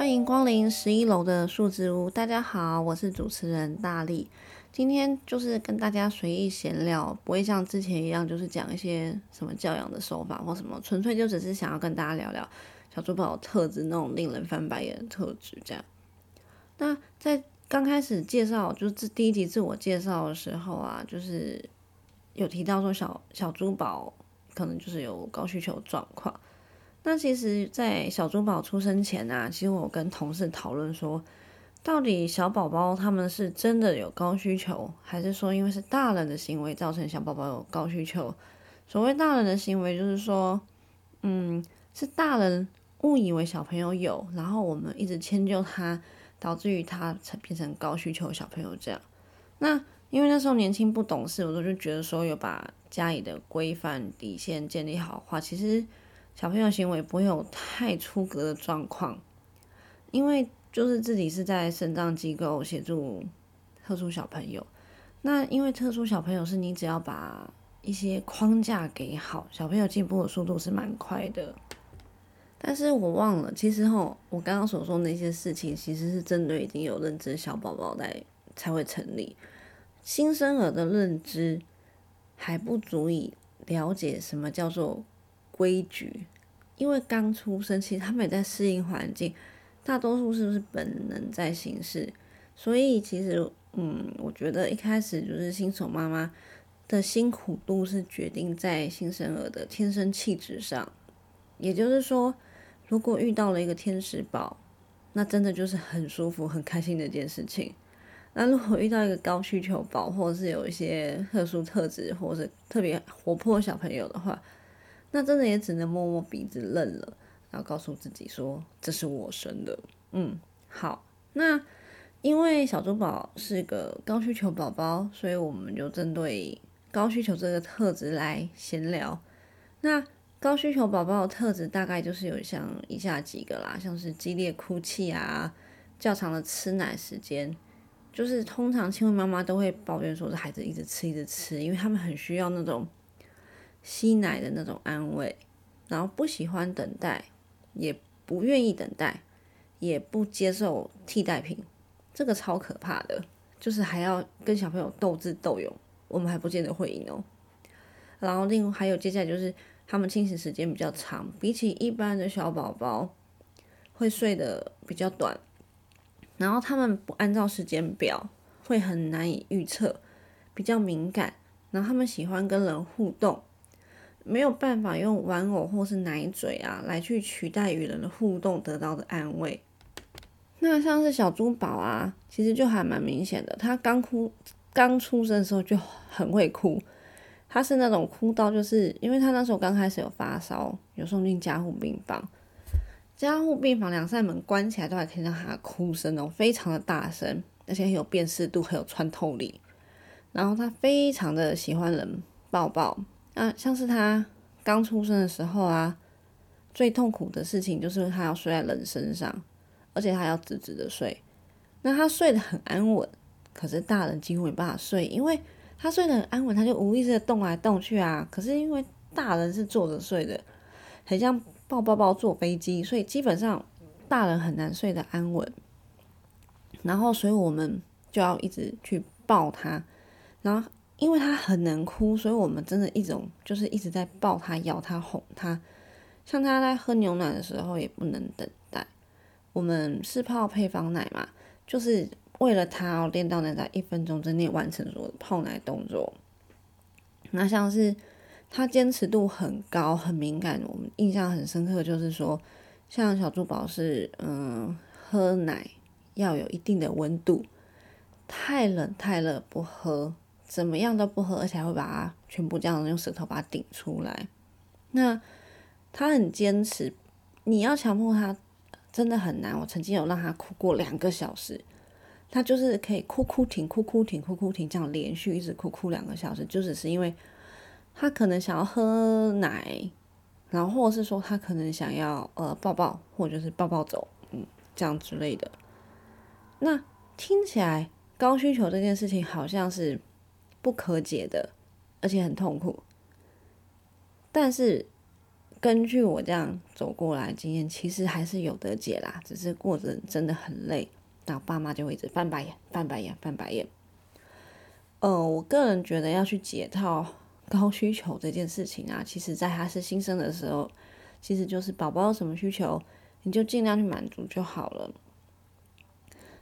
欢迎光临十一楼的数字屋。大家好，我是主持人大力。今天就是跟大家随意闲聊，不会像之前一样，就是讲一些什么教养的手法或什么，纯粹就只是想要跟大家聊聊小珠宝特质那种令人翻白眼的特质。这样，那在刚开始介绍就是第一集自我介绍的时候啊，就是有提到说小小珠宝可能就是有高需求状况。那其实，在小珠宝出生前啊，其实我跟同事讨论说，到底小宝宝他们是真的有高需求，还是说因为是大人的行为造成小宝宝有高需求？所谓大人的行为，就是说，嗯，是大人误以为小朋友有，然后我们一直迁就他，导致于他成变成高需求小朋友这样。那因为那时候年轻不懂事，我都就觉得说有把家里的规范底线建立好话，其实。小朋友行为不会有太出格的状况，因为就是自己是在肾脏机构协助特殊小朋友。那因为特殊小朋友是你只要把一些框架给好，小朋友进步的速度是蛮快的。但是我忘了，其实吼，我刚刚所说那些事情，其实是针对已经有认知小宝宝来才会成立。新生儿的认知还不足以了解什么叫做。规矩，因为刚出生，其实他们也在适应环境，大多数是不是本能在行事？所以其实，嗯，我觉得一开始就是新手妈妈的辛苦度是决定在新生儿的天生气质上。也就是说，如果遇到了一个天使宝，那真的就是很舒服、很开心的一件事情。那如果遇到一个高需求宝，或者是有一些特殊特质，或者是特别活泼小朋友的话，那真的也只能摸摸鼻子认了，然后告诉自己说这是我生的。嗯，好，那因为小珠宝是个高需求宝宝，所以我们就针对高需求这个特质来闲聊。那高需求宝宝的特质大概就是有像以下几个啦，像是激烈哭泣啊，较长的吃奶时间，就是通常亲喂妈妈都会抱怨说这孩子一直吃一直吃，因为他们很需要那种。吸奶的那种安慰，然后不喜欢等待，也不愿意等待，也不接受替代品，这个超可怕的，就是还要跟小朋友斗智斗勇，我们还不见得会赢哦。然后另还有接下来就是他们清醒时间比较长，比起一般的小宝宝会睡得比较短，然后他们不按照时间表，会很难以预测，比较敏感，然后他们喜欢跟人互动。没有办法用玩偶或是奶嘴啊来去取代与人的互动得到的安慰。那像是小珠宝啊，其实就还蛮明显的。他刚哭刚出生的时候就很会哭，他是那种哭到就是因为他那时候刚开始有发烧，有送进加护病房。加护病房两扇门关起来都还可以让他哭声哦，非常的大声，而且很有辨识度，很有穿透力。然后他非常的喜欢人抱抱。啊，像是他刚出生的时候啊，最痛苦的事情就是他要睡在人身上，而且他要直直的睡。那他睡得很安稳，可是大人几乎没办法睡，因为他睡得很安稳，他就无意识的动来动去啊。可是因为大人是坐着睡的，很像抱抱抱坐飞机，所以基本上大人很难睡得安稳。然后，所以我们就要一直去抱他，然后。因为他很能哭，所以我们真的一种就是一直在抱他、咬他、哄他。像他在喝牛奶的时候也不能等待。我们是泡配方奶嘛，就是为了他要练到能在一分钟之内完成所有的泡奶动作。那像是他坚持度很高、很敏感，我们印象很深刻，就是说，像小珠宝是嗯，喝奶要有一定的温度，太冷太热不喝。怎么样都不喝，而且还会把它全部这样用舌头把它顶出来。那他很坚持，你要强迫他真的很难。我曾经有让他哭过两个小时，他就是可以哭哭停、哭哭停、哭哭停，这样连续一直哭哭两个小时，就只是因为他可能想要喝奶，然后或者是说他可能想要呃抱抱，或者是抱抱走，嗯，这样之类的。那听起来高需求这件事情好像是。不可解的，而且很痛苦。但是根据我这样走过来经验，其实还是有得解啦，只是过程真的很累，然后爸妈就会一直翻白眼、翻白眼、翻白眼。呃，我个人觉得要去解套高需求这件事情啊，其实在他是新生的时候，其实就是宝宝什么需求，你就尽量去满足就好了。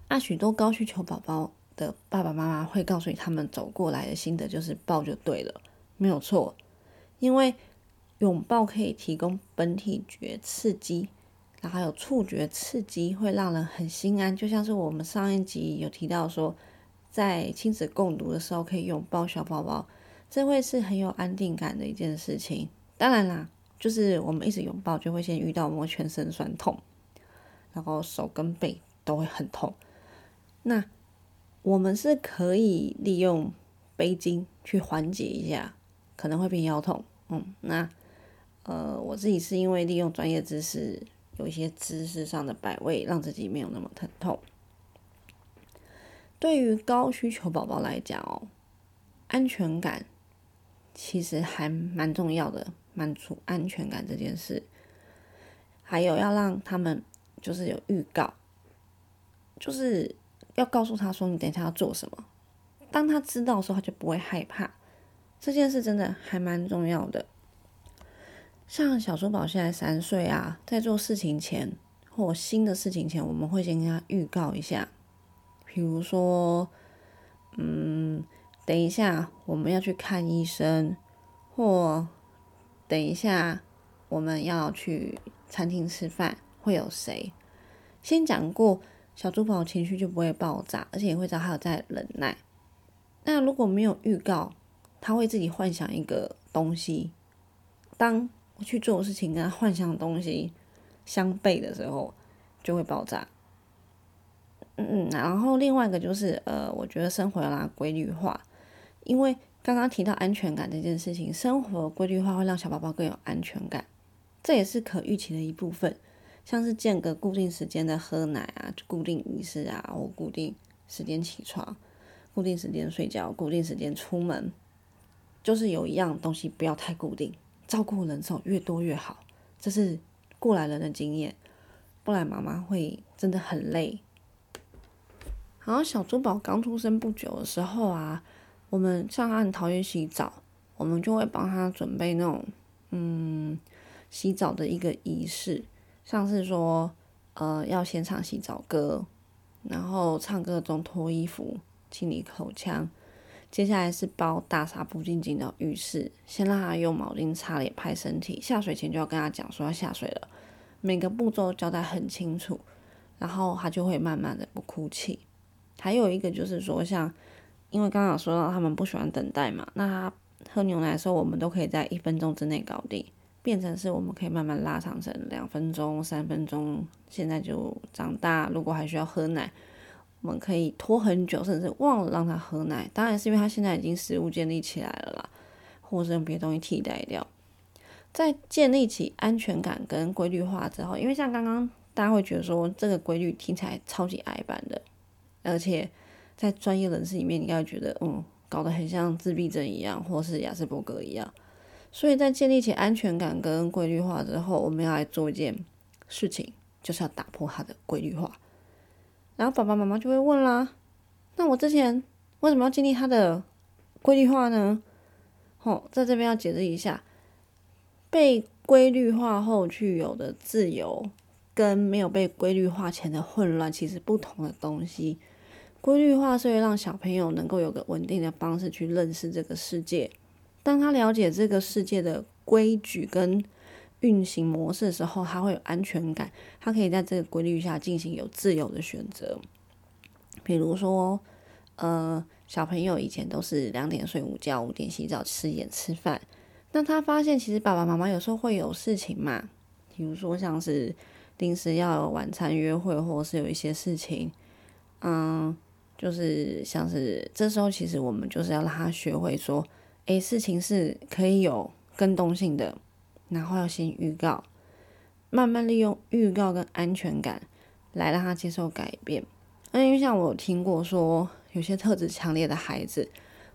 那许多高需求宝宝的爸爸妈妈会告诉你，他们走过来的心得就是抱就对了，没有错，因为。拥抱可以提供本体觉刺激，然后还有触觉刺激，会让人很心安。就像是我们上一集有提到说，在亲子共读的时候可以拥抱小宝宝，这会是很有安定感的一件事情。当然啦，就是我们一直拥抱，就会先遇到我们全身酸痛，然后手跟背都会很痛。那我们是可以利用背巾去缓解一下，可能会变腰痛。嗯，那。呃，我自己是因为利用专业知识，有一些知识上的摆位，让自己没有那么疼痛。对于高需求宝宝来讲哦，安全感其实还蛮重要的，满足安全感这件事，还有要让他们就是有预告，就是要告诉他说你等一下要做什么，当他知道的时候，他就不会害怕。这件事真的还蛮重要的。像小珠宝现在三岁啊，在做事情前或新的事情前，我们会先跟他预告一下，比如说，嗯，等一下我们要去看医生，或等一下我们要去餐厅吃饭，会有谁？先讲过，小猪宝情绪就不会爆炸，而且也会知道他有在忍耐。那如果没有预告，他会自己幻想一个东西，当我。去做事情跟他幻想的东西相悖的时候，就会爆炸。嗯嗯，然后另外一个就是呃，我觉得生活要拉规律化，因为刚刚提到安全感这件事情，生活规律化会让小宝宝更有安全感，这也是可预期的一部分。像是间隔固定时间的喝奶啊，固定仪式啊，或固定时间起床，固定时间睡觉，固定时间出门，就是有一样东西不要太固定。照顾人手越多越好，这是过来人的经验，不然妈妈会真的很累。然后小珠宝刚出生不久的时候啊，我们像他很讨厌洗澡，我们就会帮他准备那种嗯洗澡的一个仪式，像是说呃要先唱洗澡歌，然后唱歌中脱衣服、清理口腔。接下来是包大纱布进进到浴室，先让他用毛巾擦脸、拍身体，下水前就要跟他讲说要下水了，每个步骤交代很清楚，然后他就会慢慢的不哭泣。还有一个就是说，像因为刚刚说到他们不喜欢等待嘛，那他喝牛奶的时候，我们都可以在一分钟之内搞定，变成是我们可以慢慢拉长成两分钟、三分钟。现在就长大，如果还需要喝奶。我们可以拖很久，甚至忘了让他喝奶。当然是因为他现在已经食物建立起来了啦，或是用别的东西替代掉。在建立起安全感跟规律化之后，因为像刚刚大家会觉得说这个规律听起来超级矮板的，而且在专业人士里面，你应该觉得嗯，搞得很像自闭症一样，或是亚斯伯格一样。所以在建立起安全感跟规律化之后，我们要来做一件事情，就是要打破它的规律化。然后爸爸妈妈就会问啦：“那我之前为什么要建立他的规律化呢？”哦，在这边要解释一下，被规律化后具有的自由，跟没有被规律化前的混乱，其实不同的东西。规律化是会让小朋友能够有个稳定的方式去认识这个世界，当他了解这个世界的规矩跟。运行模式的时候，他会有安全感，他可以在这个规律下进行有自由的选择。比如说，呃，小朋友以前都是两点睡午觉，五点洗澡，吃点吃饭。那他发现其实爸爸妈妈有时候会有事情嘛，比如说像是临时要晚餐约会，或是有一些事情，嗯，就是像是这时候其实我们就是要让他学会说，诶，事情是可以有跟动性的。然后要先预告，慢慢利用预告跟安全感来让他接受改变。那因为像我听过说，有些特质强烈的孩子，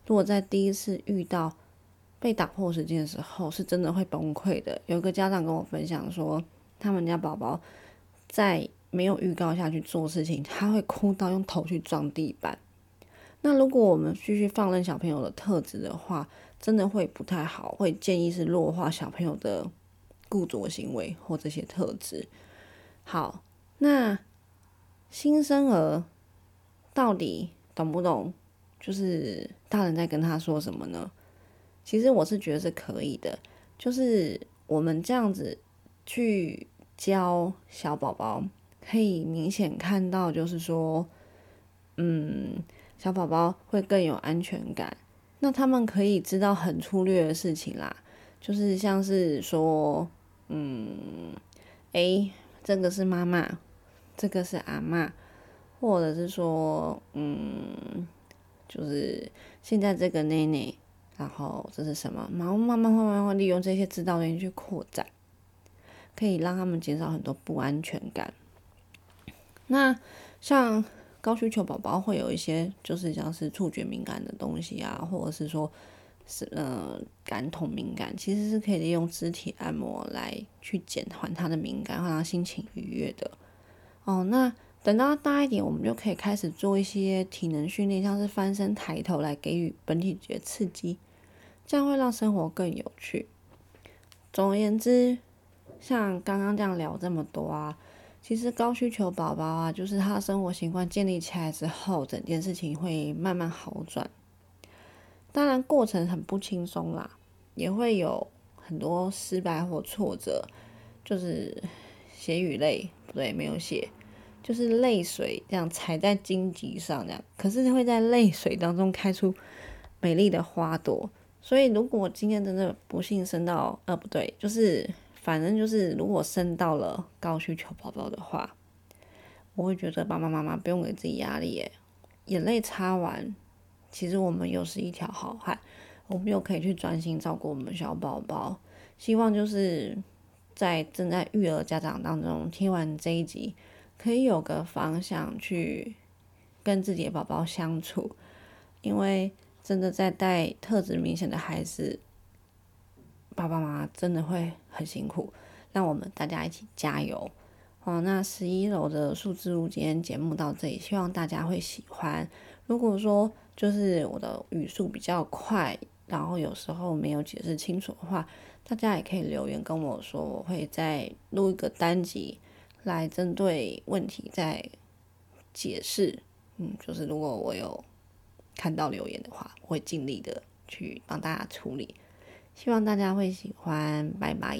如果在第一次遇到被打破时间的时候，是真的会崩溃的。有个家长跟我分享说，他们家宝宝在没有预告下去做事情，他会哭到用头去撞地板。那如果我们继续放任小朋友的特质的话，真的会不太好，会建议是弱化小朋友的固着行为或这些特质。好，那新生儿到底懂不懂？就是大人在跟他说什么呢？其实我是觉得是可以的，就是我们这样子去教小宝宝，可以明显看到，就是说，嗯，小宝宝会更有安全感。那他们可以知道很粗略的事情啦，就是像是说，嗯，诶，这个是妈妈，这个是阿妈，或者是说，嗯，就是现在这个内内，然后这是什么？然后慢慢慢慢会利用这些指导员去扩展，可以让他们减少很多不安全感。那像。高需求宝宝会有一些，就是像是触觉敏感的东西啊，或者是说，是呃感统敏感，其实是可以利用肢体按摩来去减缓他的敏感，让他心情愉悦的。哦，那等到大一点，我们就可以开始做一些体能训练，像是翻身、抬头来给予本体觉刺激，这样会让生活更有趣。总而言之，像刚刚这样聊这么多啊。其实高需求宝宝啊，就是他生活习惯建立起来之后，整件事情会慢慢好转。当然过程很不轻松啦，也会有很多失败或挫折，就是血与泪，不对，没有血，就是泪水这样踩在荆棘上这样。可是会在泪水当中开出美丽的花朵。所以如果今天真的不幸生到，呃，不对，就是。反正就是，如果生到了高需求宝宝的话，我会觉得爸爸妈妈不用给自己压力耶。眼泪擦完，其实我们又是一条好汉，我们又可以去专心照顾我们小宝宝。希望就是在正在育儿家长当中听完这一集，可以有个方向去跟自己的宝宝相处，因为真的在带特质明显的孩子。爸爸妈妈真的会很辛苦，让我们大家一起加油哦！那十一楼的数字屋今天节目到这里，希望大家会喜欢。如果说就是我的语速比较快，然后有时候没有解释清楚的话，大家也可以留言跟我说，我会再录一个单集来针对问题再解释。嗯，就是如果我有看到留言的话，我会尽力的去帮大家处理。希望大家会喜欢，拜拜。